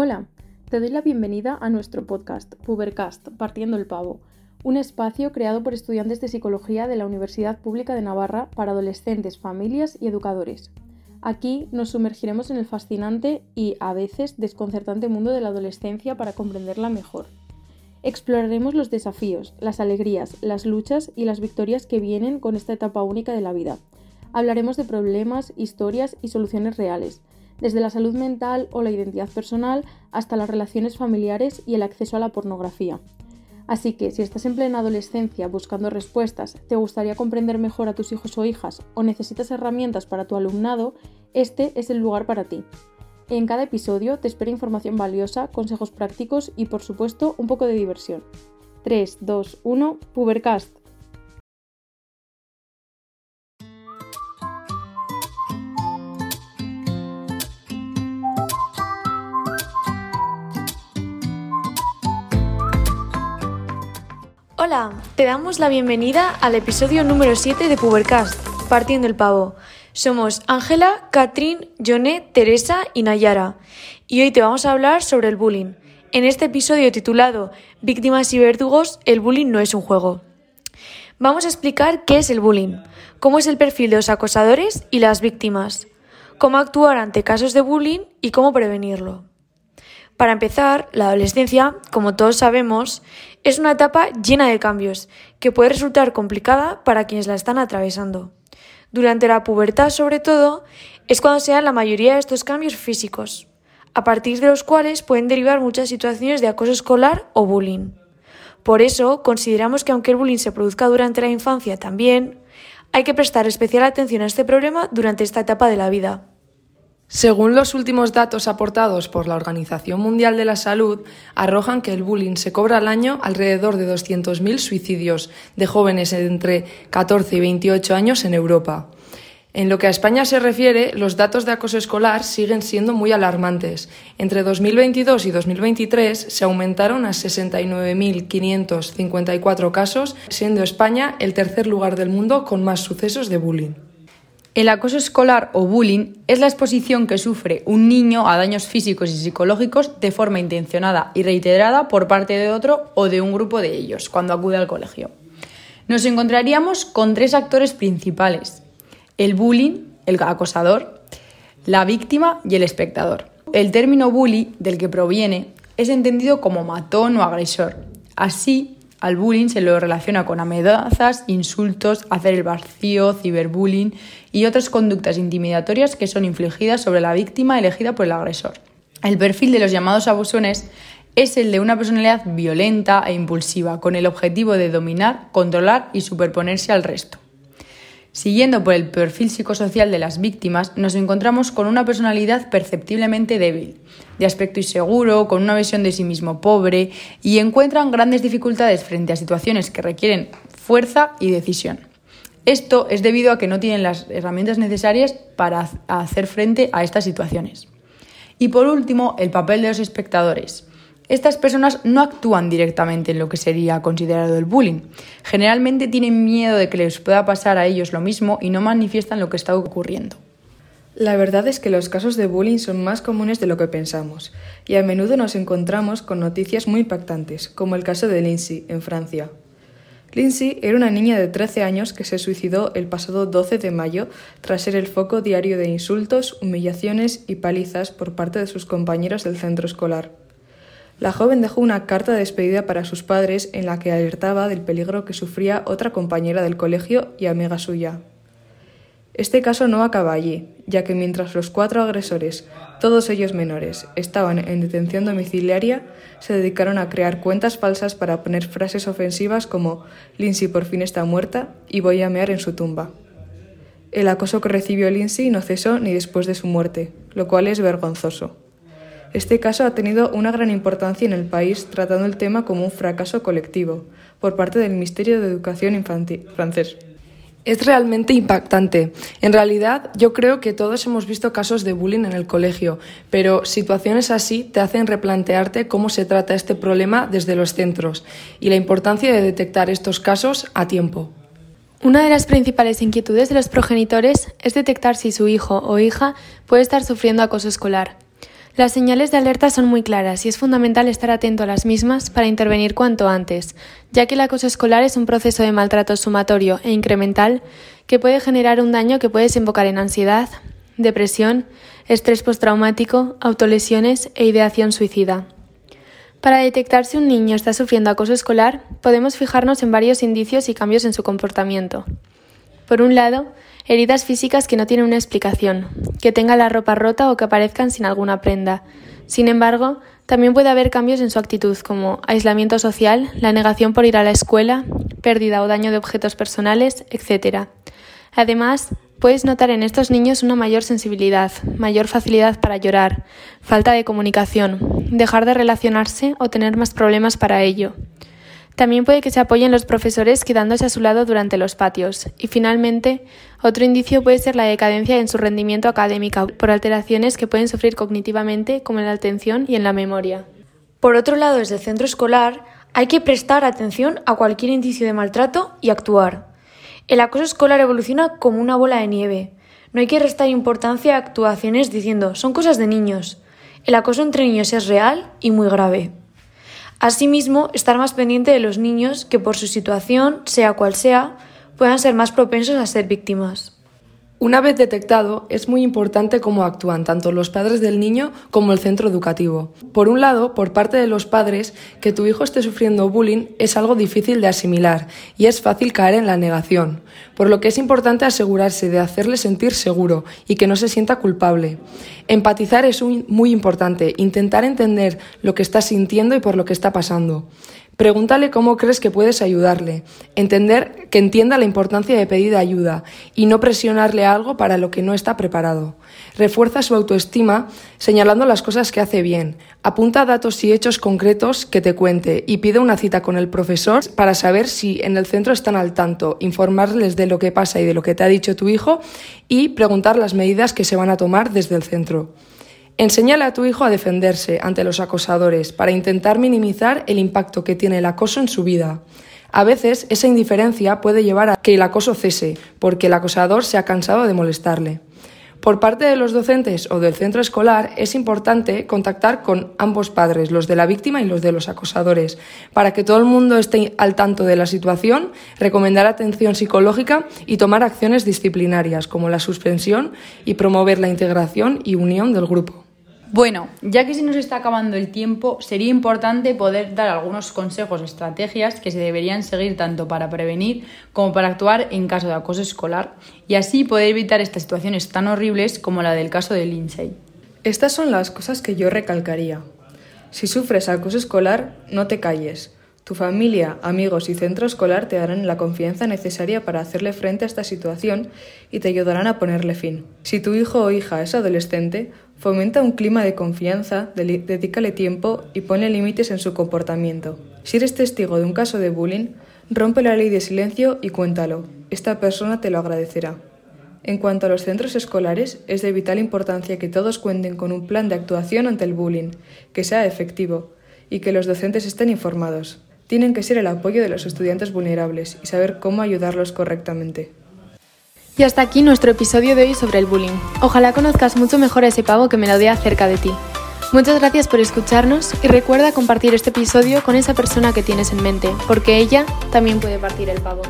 Hola, te doy la bienvenida a nuestro podcast, Pubercast, Partiendo el Pavo, un espacio creado por estudiantes de psicología de la Universidad Pública de Navarra para adolescentes, familias y educadores. Aquí nos sumergiremos en el fascinante y, a veces, desconcertante mundo de la adolescencia para comprenderla mejor. Exploraremos los desafíos, las alegrías, las luchas y las victorias que vienen con esta etapa única de la vida. Hablaremos de problemas, historias y soluciones reales, desde la salud mental o la identidad personal hasta las relaciones familiares y el acceso a la pornografía. Así que si estás en plena adolescencia buscando respuestas, te gustaría comprender mejor a tus hijos o hijas o necesitas herramientas para tu alumnado, este es el lugar para ti. En cada episodio te espera información valiosa, consejos prácticos y por supuesto un poco de diversión. 3, 2, 1, Pubercast. Hola, te damos la bienvenida al episodio número 7 de Pubercast, Partiendo el Pavo. Somos Ángela, Catrín, Joné, Teresa y Nayara. Y hoy te vamos a hablar sobre el bullying. En este episodio titulado Víctimas y verdugos, el bullying no es un juego. Vamos a explicar qué es el bullying, cómo es el perfil de los acosadores y las víctimas, cómo actuar ante casos de bullying y cómo prevenirlo. Para empezar, la adolescencia, como todos sabemos, es una etapa llena de cambios, que puede resultar complicada para quienes la están atravesando. Durante la pubertad, sobre todo, es cuando se dan la mayoría de estos cambios físicos, a partir de los cuales pueden derivar muchas situaciones de acoso escolar o bullying. Por eso, consideramos que aunque el bullying se produzca durante la infancia también, hay que prestar especial atención a este problema durante esta etapa de la vida. Según los últimos datos aportados por la Organización Mundial de la Salud, arrojan que el bullying se cobra al año alrededor de 200.000 suicidios de jóvenes entre 14 y 28 años en Europa. En lo que a España se refiere, los datos de acoso escolar siguen siendo muy alarmantes. Entre 2022 y 2023 se aumentaron a 69.554 casos, siendo España el tercer lugar del mundo con más sucesos de bullying. El acoso escolar o bullying es la exposición que sufre un niño a daños físicos y psicológicos de forma intencionada y reiterada por parte de otro o de un grupo de ellos cuando acude al colegio. Nos encontraríamos con tres actores principales. El bullying, el acosador, la víctima y el espectador. El término bully, del que proviene, es entendido como matón o agresor. Así, al bullying se lo relaciona con amenazas, insultos, hacer el vacío, ciberbullying y otras conductas intimidatorias que son infligidas sobre la víctima elegida por el agresor. El perfil de los llamados abusones es el de una personalidad violenta e impulsiva, con el objetivo de dominar, controlar y superponerse al resto. Siguiendo por el perfil psicosocial de las víctimas, nos encontramos con una personalidad perceptiblemente débil, de aspecto inseguro, con una visión de sí mismo pobre y encuentran grandes dificultades frente a situaciones que requieren fuerza y decisión. Esto es debido a que no tienen las herramientas necesarias para hacer frente a estas situaciones. Y por último, el papel de los espectadores. Estas personas no actúan directamente en lo que sería considerado el bullying. Generalmente tienen miedo de que les pueda pasar a ellos lo mismo y no manifiestan lo que está ocurriendo. La verdad es que los casos de bullying son más comunes de lo que pensamos, y a menudo nos encontramos con noticias muy impactantes, como el caso de Lindsay, en Francia. Lindsay era una niña de 13 años que se suicidó el pasado 12 de mayo tras ser el foco diario de insultos, humillaciones y palizas por parte de sus compañeros del centro escolar. La joven dejó una carta de despedida para sus padres en la que alertaba del peligro que sufría otra compañera del colegio y amiga suya. Este caso no acaba allí, ya que mientras los cuatro agresores, todos ellos menores, estaban en detención domiciliaria, se dedicaron a crear cuentas falsas para poner frases ofensivas como Lindsay por fin está muerta y voy a mear en su tumba. El acoso que recibió Lindsay no cesó ni después de su muerte, lo cual es vergonzoso. Este caso ha tenido una gran importancia en el país tratando el tema como un fracaso colectivo por parte del Ministerio de Educación Infantil francés. Es realmente impactante. En realidad, yo creo que todos hemos visto casos de bullying en el colegio, pero situaciones así te hacen replantearte cómo se trata este problema desde los centros y la importancia de detectar estos casos a tiempo. Una de las principales inquietudes de los progenitores es detectar si su hijo o hija puede estar sufriendo acoso escolar. Las señales de alerta son muy claras y es fundamental estar atento a las mismas para intervenir cuanto antes, ya que el acoso escolar es un proceso de maltrato sumatorio e incremental que puede generar un daño que puede desembocar en ansiedad, depresión, estrés postraumático, autolesiones e ideación suicida. Para detectar si un niño está sufriendo acoso escolar, podemos fijarnos en varios indicios y cambios en su comportamiento. Por un lado, heridas físicas que no tienen una explicación, que tenga la ropa rota o que aparezcan sin alguna prenda. Sin embargo, también puede haber cambios en su actitud como aislamiento social, la negación por ir a la escuela, pérdida o daño de objetos personales, etc. Además, Puedes notar en estos niños una mayor sensibilidad, mayor facilidad para llorar, falta de comunicación, dejar de relacionarse o tener más problemas para ello. También puede que se apoyen los profesores quedándose a su lado durante los patios. Y finalmente, otro indicio puede ser la decadencia en su rendimiento académico por alteraciones que pueden sufrir cognitivamente como en la atención y en la memoria. Por otro lado, desde el centro escolar, hay que prestar atención a cualquier indicio de maltrato y actuar. El acoso escolar evoluciona como una bola de nieve. No hay que restar importancia a actuaciones diciendo son cosas de niños. El acoso entre niños es real y muy grave. Asimismo, estar más pendiente de los niños que por su situación, sea cual sea, puedan ser más propensos a ser víctimas. Una vez detectado, es muy importante cómo actúan tanto los padres del niño como el centro educativo. Por un lado, por parte de los padres, que tu hijo esté sufriendo bullying es algo difícil de asimilar y es fácil caer en la negación, por lo que es importante asegurarse de hacerle sentir seguro y que no se sienta culpable. Empatizar es muy importante, intentar entender lo que está sintiendo y por lo que está pasando. Pregúntale cómo crees que puedes ayudarle, entender que entienda la importancia de pedir ayuda y no presionarle algo para lo que no está preparado. Refuerza su autoestima señalando las cosas que hace bien. Apunta datos y hechos concretos que te cuente y pide una cita con el profesor para saber si en el centro están al tanto, informarles de lo que pasa y de lo que te ha dicho tu hijo y preguntar las medidas que se van a tomar desde el centro. Enséñale a tu hijo a defenderse ante los acosadores para intentar minimizar el impacto que tiene el acoso en su vida. A veces esa indiferencia puede llevar a que el acoso cese, porque el acosador se ha cansado de molestarle. Por parte de los docentes o del centro escolar es importante contactar con ambos padres, los de la víctima y los de los acosadores, para que todo el mundo esté al tanto de la situación, recomendar atención psicológica y tomar acciones disciplinarias como la suspensión y promover la integración y unión del grupo. Bueno, ya que se nos está acabando el tiempo, sería importante poder dar algunos consejos o estrategias que se deberían seguir tanto para prevenir como para actuar en caso de acoso escolar y así poder evitar estas situaciones tan horribles como la del caso de Lindsay. Estas son las cosas que yo recalcaría. Si sufres acoso escolar, no te calles. Tu familia, amigos y centro escolar te darán la confianza necesaria para hacerle frente a esta situación y te ayudarán a ponerle fin. Si tu hijo o hija es adolescente, fomenta un clima de confianza, dedícale tiempo y pone límites en su comportamiento. Si eres testigo de un caso de bullying, rompe la ley de silencio y cuéntalo. Esta persona te lo agradecerá. En cuanto a los centros escolares, es de vital importancia que todos cuenten con un plan de actuación ante el bullying, que sea efectivo, y que los docentes estén informados tienen que ser el apoyo de los estudiantes vulnerables y saber cómo ayudarlos correctamente. Y hasta aquí nuestro episodio de hoy sobre el bullying. Ojalá conozcas mucho mejor a ese pavo que me melodea cerca de ti. Muchas gracias por escucharnos y recuerda compartir este episodio con esa persona que tienes en mente, porque ella también puede partir el pavo.